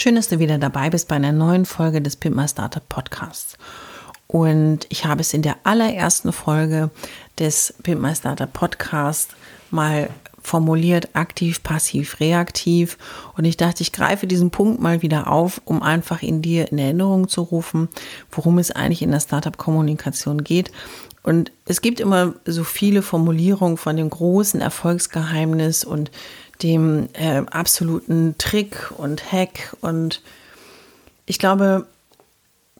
Schön, dass du wieder dabei bist bei einer neuen Folge des Pimp My Startup Podcasts. Und ich habe es in der allerersten Folge des Pimp My Startup Podcasts mal formuliert, aktiv, passiv, reaktiv. Und ich dachte, ich greife diesen Punkt mal wieder auf, um einfach in dir in Erinnerung zu rufen, worum es eigentlich in der Startup-Kommunikation geht. Und es gibt immer so viele Formulierungen von dem großen Erfolgsgeheimnis und dem äh, absoluten Trick und Hack. Und ich glaube,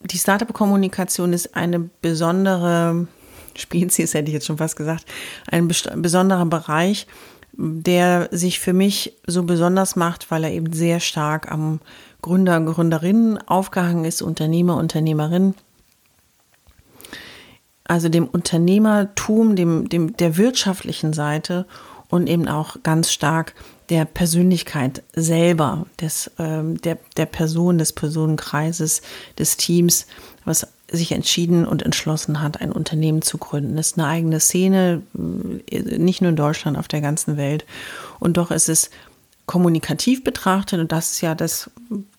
die Startup-Kommunikation ist eine besondere Spezies, hätte ich jetzt schon fast gesagt, ein besonderer Bereich, der sich für mich so besonders macht, weil er eben sehr stark am Gründer, Gründerinnen aufgehangen ist, Unternehmer, Unternehmerinnen. Also dem Unternehmertum, dem, dem, der wirtschaftlichen Seite und eben auch ganz stark der Persönlichkeit selber, des, ähm, der, der Person, des Personenkreises, des Teams, was sich entschieden und entschlossen hat, ein Unternehmen zu gründen. Es ist eine eigene Szene, äh, nicht nur in Deutschland, auf der ganzen Welt. Und doch ist es kommunikativ betrachtet, und das ist ja das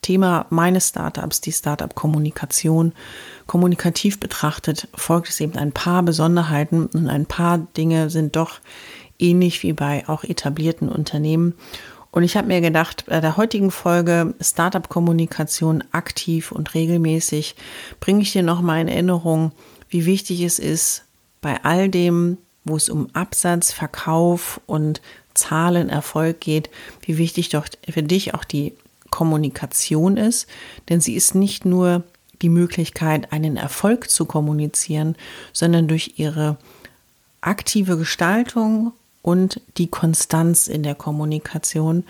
Thema meines Startups, die Startup-Kommunikation. Kommunikativ betrachtet folgt es eben ein paar Besonderheiten und ein paar Dinge sind doch ähnlich wie bei auch etablierten Unternehmen. Und ich habe mir gedacht, bei der heutigen Folge Startup-Kommunikation aktiv und regelmäßig bringe ich dir nochmal in Erinnerung, wie wichtig es ist, bei all dem, wo es um Absatz, Verkauf und Zahlen, Erfolg geht, wie wichtig doch für dich auch die Kommunikation ist. Denn sie ist nicht nur die Möglichkeit, einen Erfolg zu kommunizieren, sondern durch ihre aktive Gestaltung und die Konstanz in der Kommunikation,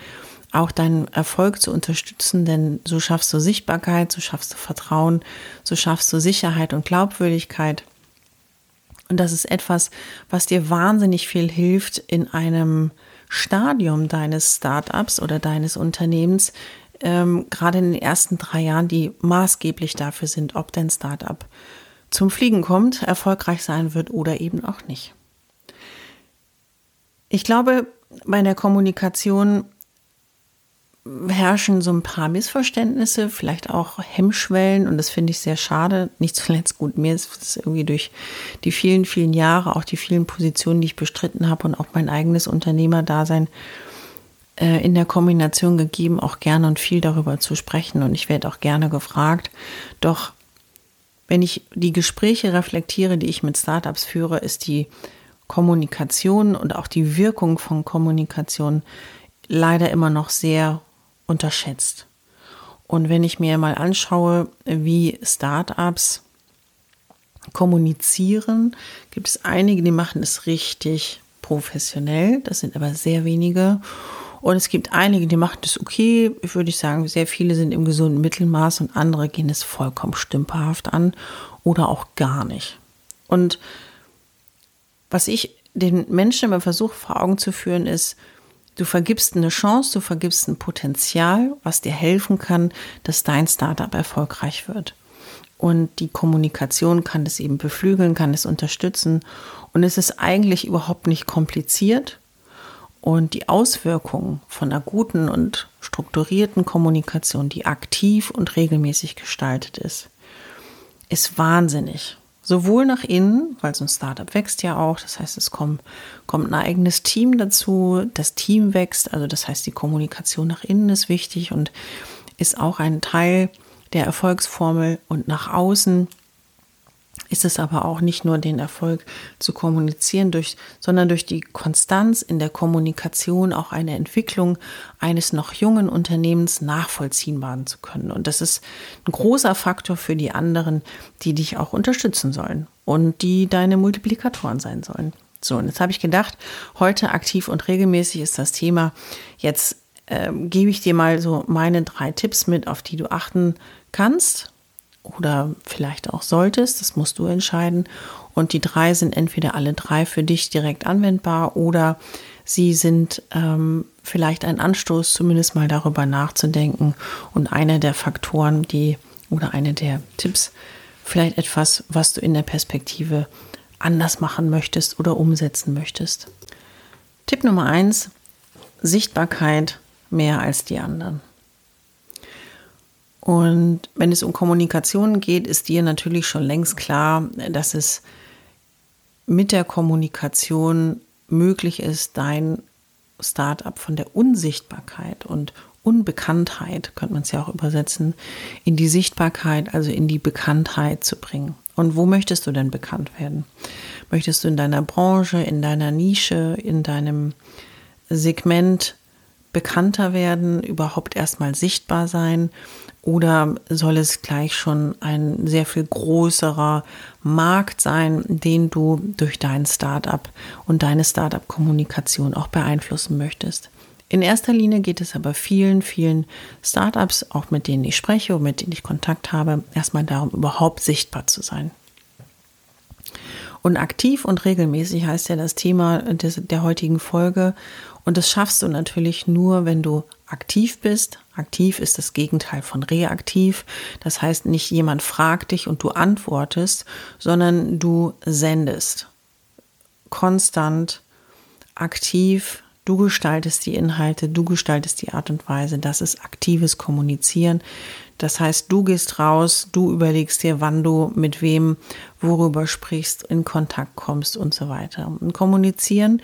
auch deinen Erfolg zu unterstützen, denn so schaffst du Sichtbarkeit, so schaffst du Vertrauen, so schaffst du Sicherheit und Glaubwürdigkeit. Und das ist etwas, was dir wahnsinnig viel hilft in einem Stadium deines Startups oder deines Unternehmens, ähm, gerade in den ersten drei Jahren, die maßgeblich dafür sind, ob dein Startup zum Fliegen kommt, erfolgreich sein wird oder eben auch nicht. Ich glaube, bei der Kommunikation herrschen so ein paar Missverständnisse, vielleicht auch Hemmschwellen und das finde ich sehr schade. Nicht zuletzt gut, mir ist es irgendwie durch die vielen, vielen Jahre, auch die vielen Positionen, die ich bestritten habe und auch mein eigenes Unternehmerdasein äh, in der Kombination gegeben, auch gerne und viel darüber zu sprechen und ich werde auch gerne gefragt. Doch wenn ich die Gespräche reflektiere, die ich mit Startups führe, ist die Kommunikation und auch die Wirkung von Kommunikation leider immer noch sehr unterschätzt. Und wenn ich mir mal anschaue, wie Startups kommunizieren, gibt es einige, die machen es richtig professionell. Das sind aber sehr wenige. Und es gibt einige, die machen es okay. Ich würde sagen, sehr viele sind im gesunden Mittelmaß und andere gehen es vollkommen stümperhaft an oder auch gar nicht. Und was ich den Menschen immer versuche vor Augen zu führen, ist, du vergibst eine Chance, du vergibst ein Potenzial, was dir helfen kann, dass dein Startup erfolgreich wird. Und die Kommunikation kann es eben beflügeln, kann es unterstützen. Und es ist eigentlich überhaupt nicht kompliziert. Und die Auswirkungen von einer guten und strukturierten Kommunikation, die aktiv und regelmäßig gestaltet ist, ist wahnsinnig. Sowohl nach innen, weil so ein Startup wächst ja auch, das heißt, es kommt, kommt ein eigenes Team dazu, das Team wächst, also das heißt, die Kommunikation nach innen ist wichtig und ist auch ein Teil der Erfolgsformel und nach außen ist es aber auch nicht nur den Erfolg zu kommunizieren, durch, sondern durch die Konstanz in der Kommunikation auch eine Entwicklung eines noch jungen Unternehmens nachvollziehen machen zu können. Und das ist ein großer Faktor für die anderen, die dich auch unterstützen sollen und die deine Multiplikatoren sein sollen. So, und jetzt habe ich gedacht, heute aktiv und regelmäßig ist das Thema. Jetzt äh, gebe ich dir mal so meine drei Tipps mit, auf die du achten kannst oder vielleicht auch solltest. Das musst du entscheiden. Und die drei sind entweder alle drei für dich direkt anwendbar oder sie sind ähm, vielleicht ein Anstoß, zumindest mal darüber nachzudenken und einer der Faktoren, die oder eine der Tipps, vielleicht etwas, was du in der Perspektive anders machen möchtest oder umsetzen möchtest. Tipp Nummer eins: Sichtbarkeit mehr als die anderen. Und wenn es um Kommunikation geht, ist dir natürlich schon längst klar, dass es mit der Kommunikation möglich ist, dein Startup von der Unsichtbarkeit und Unbekanntheit, könnte man es ja auch übersetzen, in die Sichtbarkeit, also in die Bekanntheit zu bringen. Und wo möchtest du denn bekannt werden? Möchtest du in deiner Branche, in deiner Nische, in deinem Segment bekannter werden, überhaupt erstmal sichtbar sein? Oder soll es gleich schon ein sehr viel größerer Markt sein, den du durch dein Startup und deine Startup-Kommunikation auch beeinflussen möchtest? In erster Linie geht es aber vielen, vielen Startups, auch mit denen ich spreche und mit denen ich Kontakt habe, erstmal darum, überhaupt sichtbar zu sein. Und aktiv und regelmäßig heißt ja das Thema des, der heutigen Folge. Und das schaffst du natürlich nur, wenn du aktiv bist. Aktiv ist das Gegenteil von reaktiv. Das heißt, nicht jemand fragt dich und du antwortest, sondern du sendest. Konstant, aktiv, Du gestaltest die Inhalte, du gestaltest die Art und Weise. Das ist aktives Kommunizieren. Das heißt, du gehst raus, du überlegst dir, wann du mit wem, worüber sprichst, in Kontakt kommst und so weiter. Und kommunizieren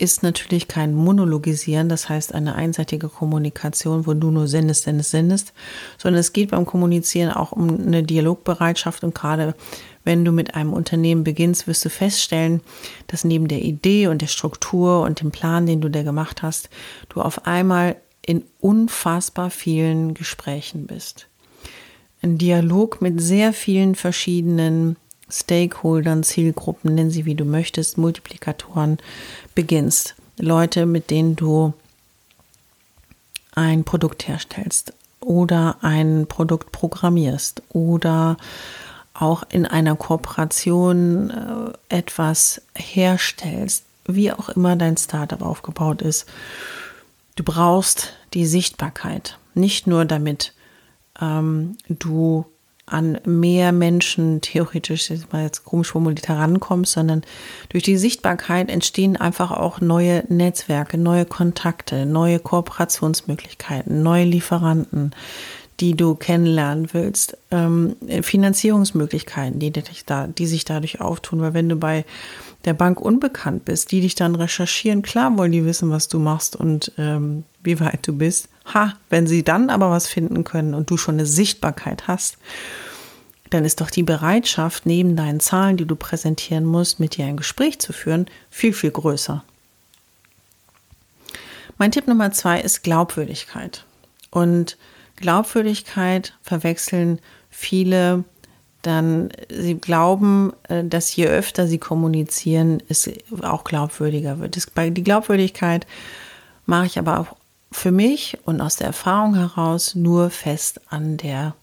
ist natürlich kein Monologisieren, das heißt eine einseitige Kommunikation, wo du nur sendest, sendest, sendest, sondern es geht beim Kommunizieren auch um eine Dialogbereitschaft und gerade wenn du mit einem Unternehmen beginnst, wirst du feststellen, dass neben der Idee und der Struktur und dem Plan, den du da gemacht hast, du auf einmal in unfassbar vielen Gesprächen bist. Ein Dialog mit sehr vielen verschiedenen Stakeholdern, Zielgruppen, nennen sie wie du möchtest, Multiplikatoren beginnst. Leute, mit denen du ein Produkt herstellst oder ein Produkt programmierst oder auch in einer Kooperation äh, etwas herstellst, wie auch immer dein Startup aufgebaut ist. Du brauchst die Sichtbarkeit, nicht nur damit ähm, du an mehr Menschen theoretisch, jetzt mal jetzt komisch formuliert, herankommst, sondern durch die Sichtbarkeit entstehen einfach auch neue Netzwerke, neue Kontakte, neue Kooperationsmöglichkeiten, neue Lieferanten, die du kennenlernen willst, ähm, Finanzierungsmöglichkeiten, die, dich da, die sich dadurch auftun, weil wenn du bei der Bank unbekannt bist, die dich dann recherchieren, klar wollen die wissen, was du machst und ähm, wie weit du bist. Ha, wenn sie dann aber was finden können und du schon eine Sichtbarkeit hast, dann ist doch die Bereitschaft, neben deinen Zahlen, die du präsentieren musst, mit dir ein Gespräch zu führen, viel, viel größer. Mein Tipp Nummer zwei ist Glaubwürdigkeit. Und Glaubwürdigkeit verwechseln viele dann, sie glauben, äh, dass je öfter sie kommunizieren, es auch glaubwürdiger wird. Die Glaubwürdigkeit mache ich aber auch für mich und aus der Erfahrung heraus nur fest an der,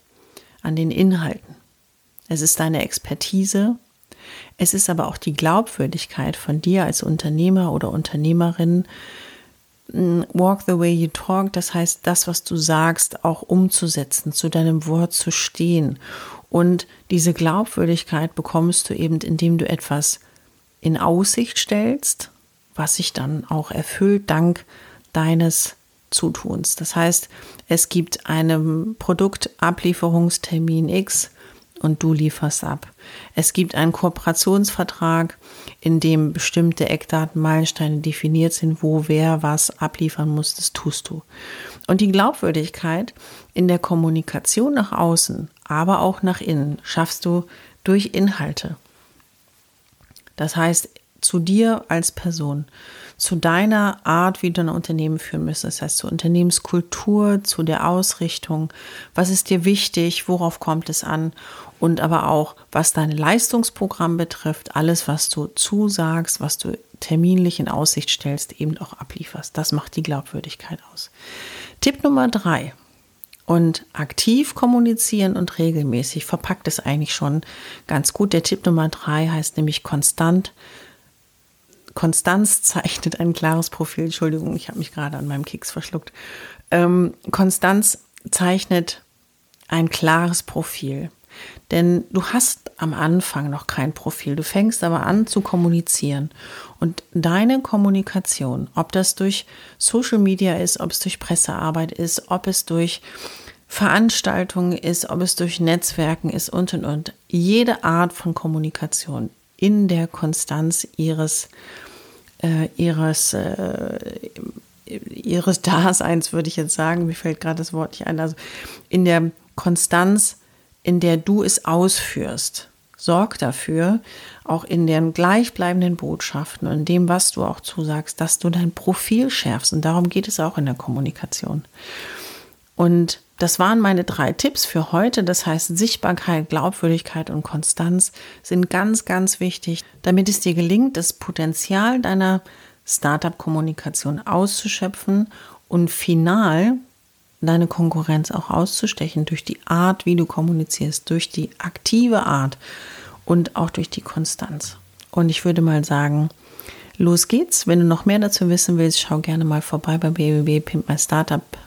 an den Inhalten. Es ist deine Expertise. Es ist aber auch die Glaubwürdigkeit von dir als Unternehmer oder Unternehmerin. Mm, walk the way you talk, das heißt, das, was du sagst, auch umzusetzen, zu deinem Wort zu stehen. Und diese Glaubwürdigkeit bekommst du eben, indem du etwas in Aussicht stellst, was sich dann auch erfüllt dank deines Zutuns. Das heißt, es gibt einen Produktablieferungstermin X und du lieferst ab. Es gibt einen Kooperationsvertrag, in dem bestimmte Eckdaten, Meilensteine definiert sind, wo wer was abliefern muss, das tust du. Und die Glaubwürdigkeit in der Kommunikation nach außen, aber auch nach innen, schaffst du durch Inhalte. Das heißt, zu dir als Person, zu deiner Art, wie du ein Unternehmen führen müsstest. Das heißt, zur Unternehmenskultur, zu der Ausrichtung. Was ist dir wichtig? Worauf kommt es an? Und aber auch, was dein Leistungsprogramm betrifft, alles, was du zusagst, was du terminlich in Aussicht stellst, eben auch ablieferst. Das macht die Glaubwürdigkeit aus. Tipp Nummer drei. Und aktiv kommunizieren und regelmäßig verpackt es eigentlich schon ganz gut. Der Tipp Nummer drei heißt nämlich konstant Konstanz zeichnet ein klares Profil. Entschuldigung, ich habe mich gerade an meinem Keks verschluckt. Ähm, Konstanz zeichnet ein klares Profil. Denn du hast am Anfang noch kein Profil. Du fängst aber an zu kommunizieren. Und deine Kommunikation, ob das durch Social Media ist, ob es durch Pressearbeit ist, ob es durch Veranstaltungen ist, ob es durch Netzwerken ist und und und. Jede Art von Kommunikation in der Konstanz ihres äh, ihres, äh, ihres Daseins, würde ich jetzt sagen, mir fällt gerade das Wort nicht ein, also in der Konstanz, in der du es ausführst. Sorg dafür, auch in den gleichbleibenden Botschaften und dem, was du auch zusagst, dass du dein Profil schärfst. Und darum geht es auch in der Kommunikation. Und das waren meine drei Tipps für heute. Das heißt, Sichtbarkeit, Glaubwürdigkeit und Konstanz sind ganz, ganz wichtig, damit es dir gelingt, das Potenzial deiner Startup-Kommunikation auszuschöpfen und final deine Konkurrenz auch auszustechen durch die Art, wie du kommunizierst, durch die aktive Art und auch durch die Konstanz. Und ich würde mal sagen, los geht's. Wenn du noch mehr dazu wissen willst, schau gerne mal vorbei bei www.pimpmystartup.com